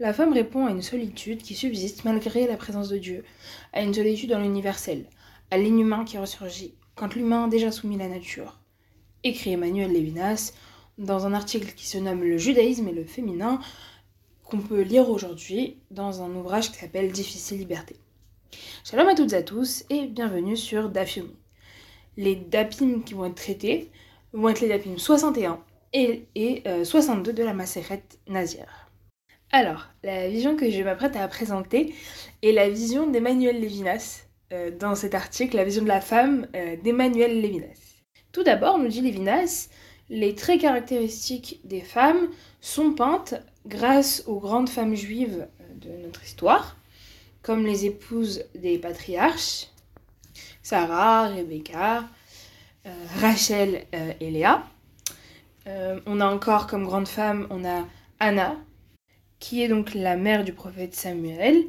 la femme répond à une solitude qui subsiste malgré la présence de Dieu, à une solitude dans l'universel, à l'inhumain qui ressurgit, quand l'humain déjà soumis la nature. Écrit Emmanuel Lévinas dans un article qui se nomme Le judaïsme et le féminin, qu'on peut lire aujourd'hui dans un ouvrage qui s'appelle Difficile liberté. Shalom à toutes et à tous et bienvenue sur Dafyomi. Les dapim qui vont être traités vont être les dapim 61 et, 62 euh, de la Maseret Nazir. Alors, la vision que je m'apprête à présenter est la vision d'Emmanuel Lévinas euh, dans cet article, la vision de la femme euh, d'Emmanuel Lévinas. Tout d'abord, nous dit Lévinas, les traits caractéristiques des femmes sont peintes grâce aux grandes femmes juives de notre histoire, comme les épouses des patriarches, Sarah, Rebecca, Rachel et Léa. Euh, on a encore comme grande femme, on a Anna, qui est donc la mère du prophète Samuel,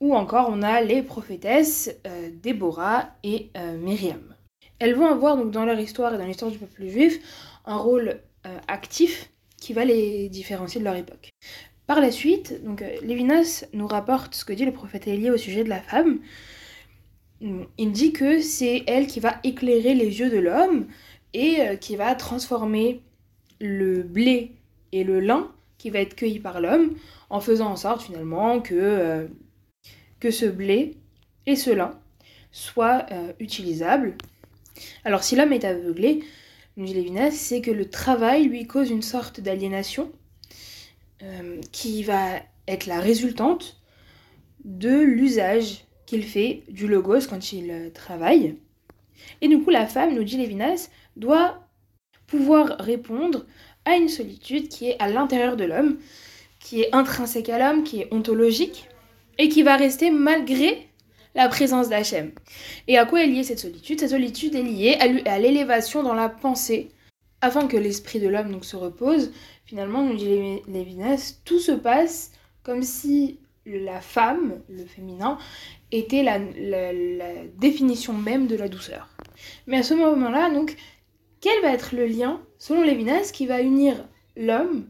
ou encore on a les prophétesses euh, Déborah et euh, Myriam. Elles vont avoir donc dans leur histoire et dans l'histoire du peuple juif un rôle actif qui va les différencier de leur époque. Par la suite, donc Lévinas nous rapporte ce que dit le prophète Élie au sujet de la femme. Il dit que c'est elle qui va éclairer les yeux de l'homme et qui va transformer le blé et le lin qui va être cueilli par l'homme, en faisant en sorte finalement que, euh, que ce blé et ce lin soient euh, utilisables. Alors si l'homme est aveuglé, nous dit Lévinas, c'est que le travail lui cause une sorte d'aliénation euh, qui va être la résultante de l'usage qu'il fait du logos quand il travaille. Et du coup, la femme, nous dit Lévinas, doit pouvoir répondre à une solitude qui est à l'intérieur de l'homme, qui est intrinsèque à l'homme, qui est ontologique, et qui va rester malgré la présence d'Hachem. Et à quoi est liée cette solitude? Cette solitude est liée à l'élévation dans la pensée, afin que l'esprit de l'homme se repose. Finalement, nous dit Lévinas, tout se passe comme si la femme, le féminin, était la, la définition même de la douceur. Mais à ce moment-là, donc, quel va être le lien, selon Lévinas, qui va unir l'homme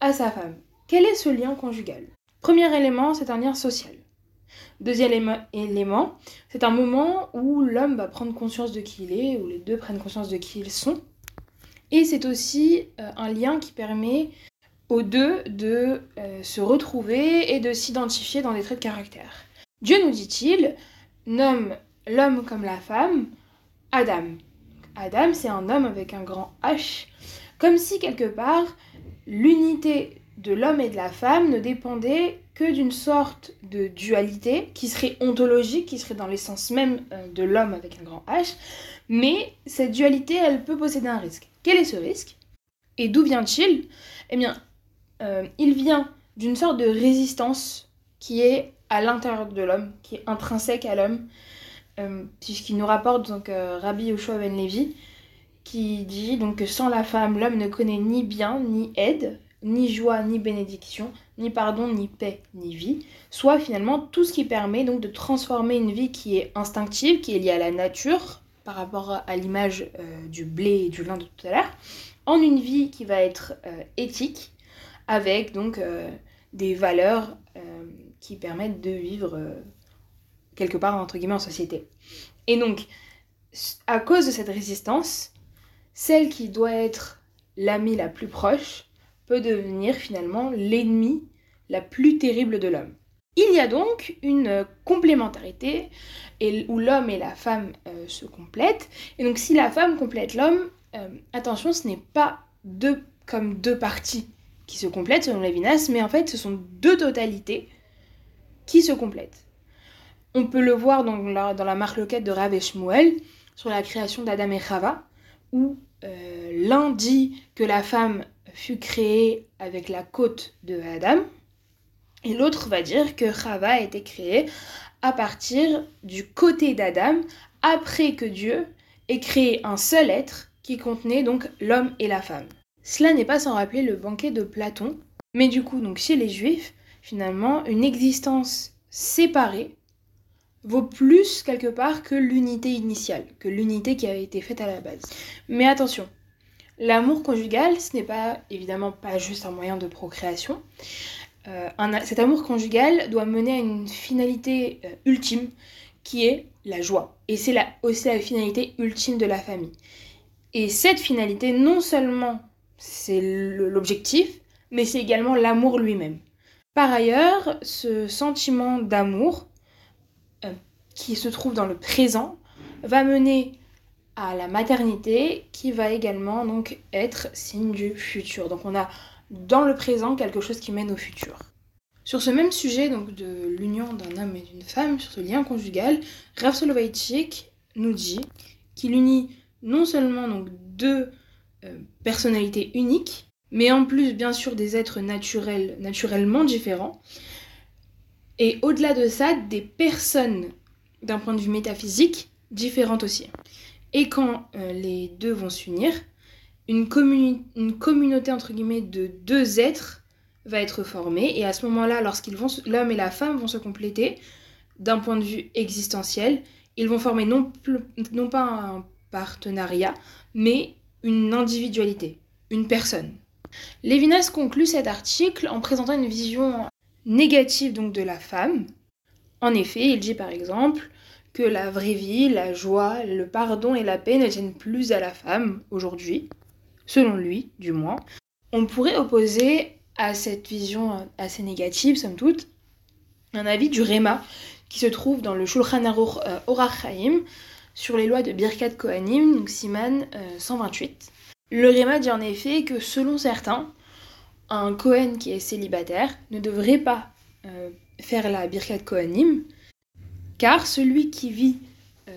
à sa femme? Quel est ce lien conjugal? Premier élément, c'est un lien social. Deuxième élément, c'est un moment où l'homme va prendre conscience de qui il est, où les deux prennent conscience de qui ils sont. Et c'est aussi euh, un lien qui permet aux deux de euh, se retrouver et de s'identifier dans des traits de caractère. Dieu nous dit-il, nomme l'homme comme la femme, Adam. Adam, c'est un homme avec un grand H, comme si quelque part l'unité de l'homme et de la femme ne dépendait que d'une sorte de dualité qui serait ontologique, qui serait dans l'essence même euh, de l'homme avec un grand H, mais cette dualité, elle peut posséder un risque. Quel est ce risque? Et d'où vient-il? Eh bien, euh, il vient d'une sorte de résistance qui est à l'intérieur de l'homme, qui est intrinsèque à l'homme, puisqu'il nous rapporte donc euh, Rabbi Yoshua Ben Levi, qui dit donc que sans la femme, l'homme ne connaît ni bien, ni aide, ni joie, ni bénédiction, ni pardon, ni paix, ni vie, soit finalement tout ce qui permet donc de transformer une vie qui est instinctive, qui est liée à la nature, par rapport à l'image euh, du blé et du lin de tout à l'heure, en une vie qui va être éthique, avec donc des valeurs qui permettent de vivre quelque part, entre guillemets, en société. Et donc, à cause de cette résistance, celle qui doit être l'amie la plus proche peut devenir finalement l'ennemi la plus terrible de l'homme. Il y a donc une complémentarité et où l'homme et la femme euh, se complètent. Et donc si la femme complète l'homme, euh, attention, ce n'est pas deux comme deux parties qui se complètent selon Lévinas, mais en fait ce sont deux totalités qui se complètent. On peut le voir dans la, dans marque loquette de Rav et sur la création d'Adam et Chava, où euh, l'un dit que la femme fut créée avec la côte de Adam, et l'autre va dire que Chava a été créée à partir du côté d'Adam, après que Dieu ait créé un seul être qui contenait donc l'homme et la femme. Cela n'est pas sans rappeler le banquet de Platon, mais du coup, donc chez les Juifs, finalement, une existence séparée vaut plus quelque part que l'unité initiale, que l'unité qui avait été faite à la base. Mais attention, l'amour conjugal, ce n'est pas évidemment pas juste un moyen de procréation. euh, cet amour conjugal doit mener à une finalité euh, ultime qui est la joie. Et c'est aussi la finalité ultime de la famille. Et cette finalité, non seulement c'est l'objectif, mais c'est également l'amour lui-même. Par ailleurs, ce sentiment d'amour euh, qui se trouve dans le présent va mener à la maternité qui va également donc être signe du futur. Donc on a dans le présent quelque chose qui mène au futur. Sur ce même sujet donc de l'union d'un homme et d'une femme, sur ce lien conjugal, Rav Soloveitchik nous dit qu'il unit non seulement donc deux euh, personnalités uniques, mais en plus bien sûr des êtres naturellement différents, et au-delà de ça, des personnes d'un point de vue métaphysique différentes aussi. Et quand euh, les deux vont s'unir, une, communauté entre guillemets de deux êtres va être formée. Et à ce moment-là, lorsqu'ils vont, l'homme et la femme vont se compléter d'un point de vue existentiel, ils vont former non, non pas un partenariat, mais une individualité, une personne. Lévinas conclut cet article en présentant une vision négative donc de la femme. En effet, il dit par exemple que la vraie vie, la joie, le pardon et la paix ne tiennent plus à la femme aujourd'hui, selon lui du moins. On pourrait opposer à cette vision assez négative, somme toute, un avis du Réma qui se trouve dans le Shulchan Aruch euh, Orach sur les lois de Birkat Kohanim, donc Siman 128. Euh, le Réma dit en effet que selon certains, un Kohen qui est célibataire ne devrait pas euh, faire la Birkat Kohanim, car celui qui vit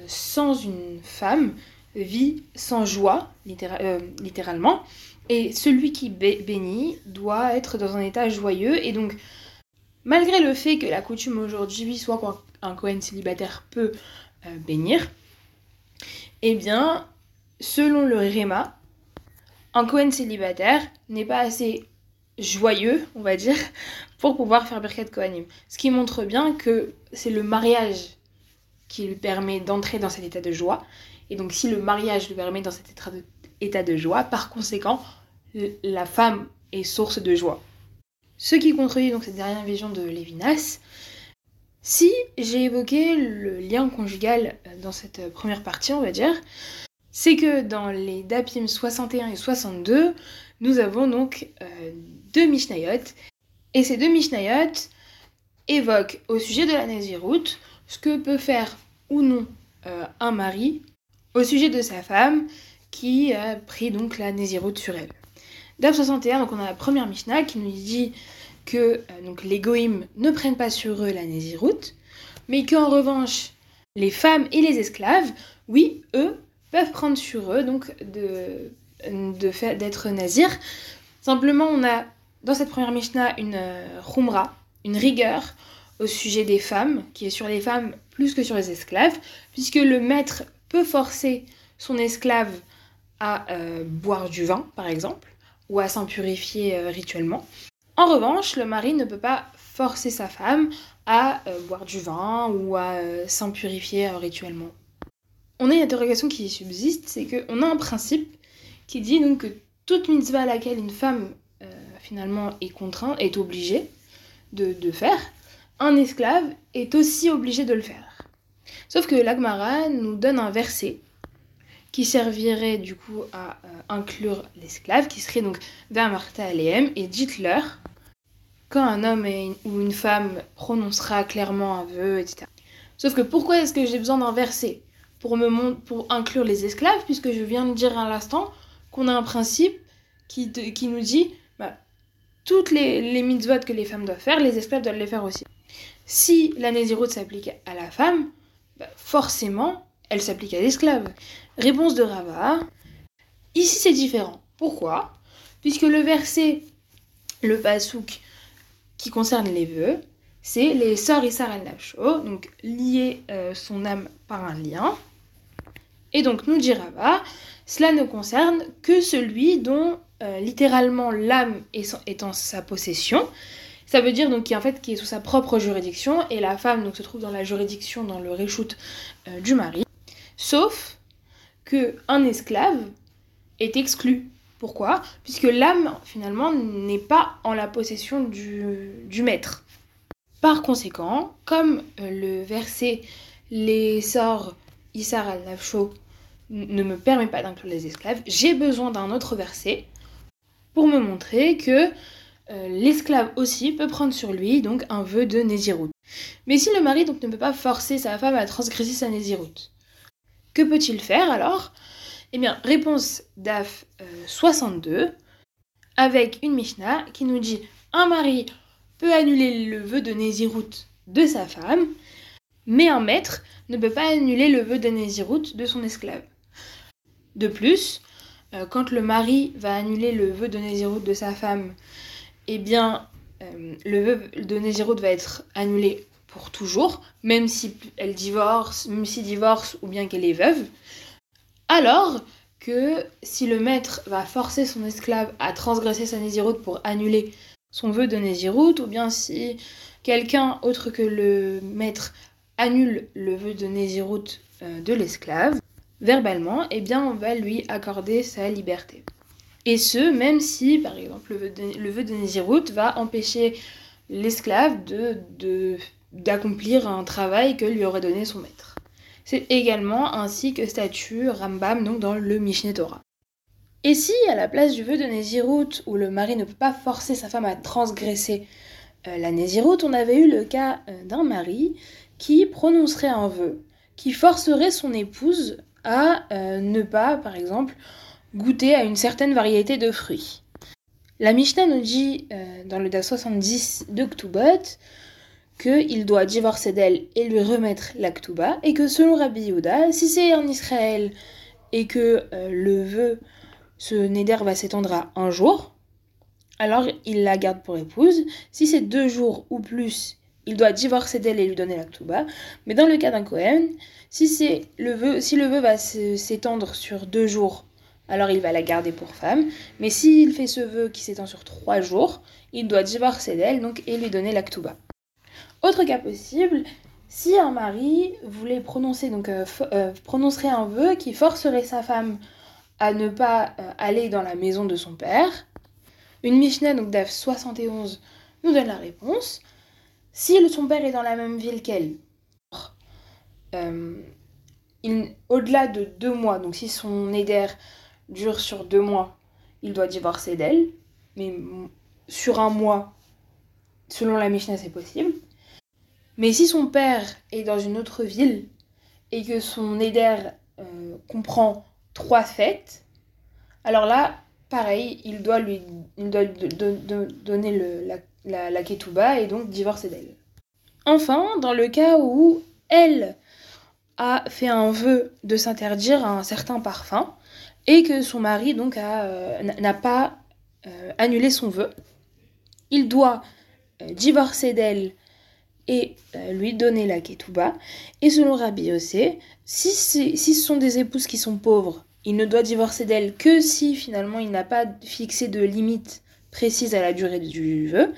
sans une femme vit sans joie, littéralement, et celui qui bénit doit être dans un état joyeux. Et donc, malgré le fait que la coutume aujourd'hui soit qu'un Cohen célibataire peut euh, bénir, eh bien, selon le Réma, un Cohen célibataire n'est pas assez joyeux, on va dire, pour pouvoir faire Birkat Kohanim. Ce qui montre bien que c'est le mariage qui lui permet d'entrer dans cet état de joie. Et donc si le mariage lui permet dans cet état de, joie, par conséquent, la femme est source de joie. Ce qui contredit donc cette dernière vision de Lévinas. Si j'ai évoqué le lien conjugal euh, dans cette première partie, on va dire, c'est que dans les Dapim 61 et 62, nous avons donc euh, deux Mishnayot. Et ces deux Mishnayot évoquent au sujet de la Naziroute ce que peut faire ou non euh, un mari au sujet de sa femme qui a pris donc la Nésiroute sur elle. Daf 61, donc on a la première Mishnah qui nous dit que euh, les goïms ne prennent pas sur eux la Nésiroute, mais qu'en revanche, les femmes et les esclaves, oui, eux, peuvent prendre sur eux donc de d'être nazir. Simplement, on a dans cette première Mishnah une euh, une rigueur au sujet des femmes, qui est sur les femmes plus que sur les esclaves, puisque le maître peut forcer son esclave à euh, boire du vin, par exemple, ou à s'en purifier euh, rituellement. En revanche, le mari ne peut pas forcer sa femme à boire du vin ou à s'en purifier rituellement. On a une interrogation qui subsiste, c'est qu'on a un principe qui dit donc que toute mitzvah à laquelle une femme finalement est contrainte, est obligée de, de faire, un esclave est aussi obligé de le faire. Sauf que l'Agmara nous donne un verset qui servirait du coup à euh, inclure l'esclave, qui serait donc Martha Aleem, et dites-leur quand un homme ou une femme prononcera clairement un vœu, etc. Sauf que pourquoi est-ce que j'ai besoin d'un verset pour, me pour inclure les esclaves, puisque je viens de dire à l'instant qu'on a un principe qui, nous dit bah, toutes les, les mitzvot que les femmes doivent faire, les esclaves doivent les faire aussi. Si la Nézirut s'applique à la femme, bah, forcément, elle s'applique à l'esclave. Réponse de Rava. Ici, c'est différent. Pourquoi? Puisque le verset, le pasouk, qui concerne les vœux, c'est les sœurs Issar el Nacho, donc lier euh, son âme par un lien. Et donc, nous dit Rava, cela ne concerne que celui dont euh, littéralement l'âme est, en sa possession. Ça veut dire donc qui en fait qui est sous sa propre juridiction et la femme donc se trouve dans la juridiction dans le réchoute du mari. Sauf que un esclave est exclu Pourquoi? Puisque l'âme, finalement, n'est pas en la possession du, du maître. Par conséquent, comme euh, le verset Les sorts Issar al-Nafsho ne me permet pas d'inclure les esclaves, j'ai besoin d'un autre verset pour me montrer que euh, l'esclave aussi peut prendre sur lui donc un vœu de Nézirut. Mais si le mari donc ne peut pas forcer sa femme à transgresser sa Nézirut, que peut-il faire alors? Eh bien, réponse DAF 62 euh, avec une Mishnah qui nous dit un mari peut annuler le vœu de Nézirut de sa femme, mais un maître ne peut pas annuler le vœu de Nézirut de son esclave. De plus, euh, quand le mari va annuler le vœu de Nézirut de sa femme, eh bien, euh, le vœu de Nézirut va être annulé pour toujours, même si elle divorce, même si divorce ou bien qu'elle est veuve. Alors que si le maître va forcer son esclave à transgresser sa Nézirut pour annuler son vœu de Nézirut, ou bien si quelqu'un autre que le maître annule le vœu de Nézirut euh, de l'esclave, verbalement, eh bien on va lui accorder sa liberté. Et ce, même si, par exemple, le vœu de, le va empêcher l'esclave de, d'accomplir un travail que lui aurait donné son maître. C'est également ainsi que statue Rambam donc dans le Mishneh Torah. Et si, à la place du vœu de Nézirut, où le mari ne peut pas forcer sa femme à transgresser euh, la Nézirut, on avait eu le cas euh, d'un mari qui prononcerait un vœu, qui forcerait son épouse euh, ne pas, par exemple, goûter à une certaine variété de fruits. La Mishnah nous dit dans le DA 70 de Ktubot qu'il doit divorcer d'elle et lui remettre la Ktuba, et que selon Rabbi Yehuda, si c'est en Israël et que le vœu ce neder va s'étendre à un jour, alors il la garde pour épouse. Si c'est deux jours ou plus, il doit divorcer d'elle et lui donner la. Mais dans le cas d'un Cohen, si, le vœu, si le va s'étendre sur deux jours, alors il va la garder pour femme. Mais s'il fait ce vœu qui s'étend sur trois jours, il doit divorcer d'elle et lui donner la. Autre cas possible, si un mari voulait prononcer, donc, euh, euh, un vœu qui forcerait sa femme à ne pas euh, aller dans la maison de son père. Une Mishnah, donc d'Af 71, nous donne la réponse. Si son père est dans la même ville qu'elle, euh, au-delà de deux mois, donc si son éder dure sur deux mois, il doit divorcer d'elle. Mais sur un mois, selon la Mishnah, c'est possible. Mais si son père est dans une autre ville et que son éder euh, comprend trois fêtes, alors là, pareil, il doit lui donner la, la, ketouba et donc divorcer d'elle. Enfin, dans le cas où elle a fait un vœu de s'interdire un certain parfum et que son mari donc euh, n'a pas euh, annulé son vœu, il doit euh, divorcer d'elle et lui donner la ketouba. Et selon Rabbi Yossé, si ce sont des épouses qui sont pauvres il ne doit divorcer d'elle que si finalement il n'a pas fixé de limite précise à la durée du vœu.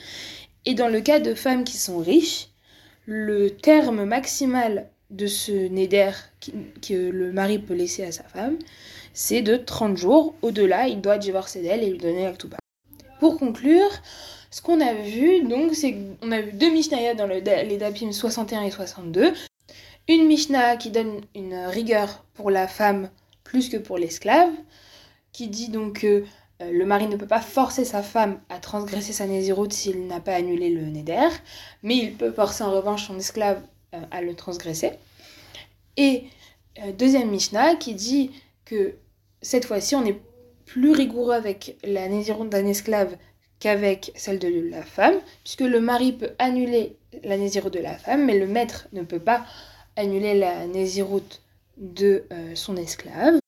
Et dans le cas de femmes qui sont riches, le terme maximal de ce néder que le mari peut laisser à sa femme, c'est de 30 jours. Au-delà, il doit divorcer d'elle et lui donner la ktouba. Pour conclure, ce qu'on a vu, donc, c'est qu'on a vu deux Mishnayot dans le, les Dapim 61 et 62. Une Mishnah qui donne une rigueur pour la femme plus que pour l'esclave, qui dit donc que euh, le mari ne peut pas forcer sa femme à transgresser sa nésiroute s'il n'a pas annulé le néder, mais il peut forcer en revanche son esclave euh, à le transgresser. Et euh, deuxième Mishnah qui dit que cette fois-ci on est plus rigoureux avec la nésiroute d'un esclave qu'avec celle de la femme, puisque le mari peut annuler la nésiroute de la femme, mais le maître ne peut pas annuler la nésiroute de euh, son esclave.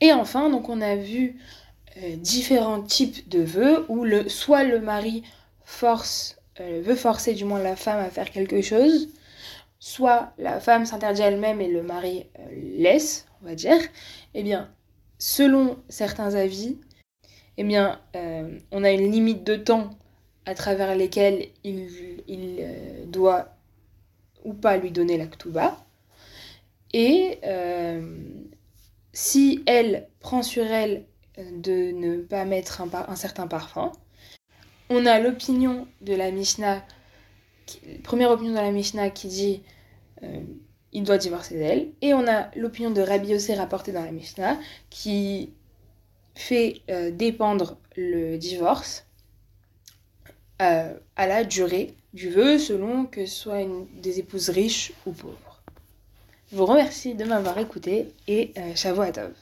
Et enfin, donc on a vu euh, différents types de vœux où le, soit le mari force, euh, veut forcer du moins la femme à faire quelque chose, soit la femme s'interdit elle-même et le mari laisse, on va dire. Eh bien, selon certains avis, eh bien, on a une limite de temps à travers lesquels il, doit ou pas lui donner la ktouba. Et euh, si elle prend sur elle de ne pas mettre un, certain parfum. On a l'opinion de la Mishnah, première opinion de la Mishnah qui dit euh, il doit divorcer d'elle. Et on a l'opinion de Rabbi Yossé rapportée dans la Mishnah qui fait euh, dépendre le divorce euh, à la durée du vœu selon que ce soit une, des épouses riches ou pauvres. Je vous remercie de m'avoir écouté et euh, à Tov.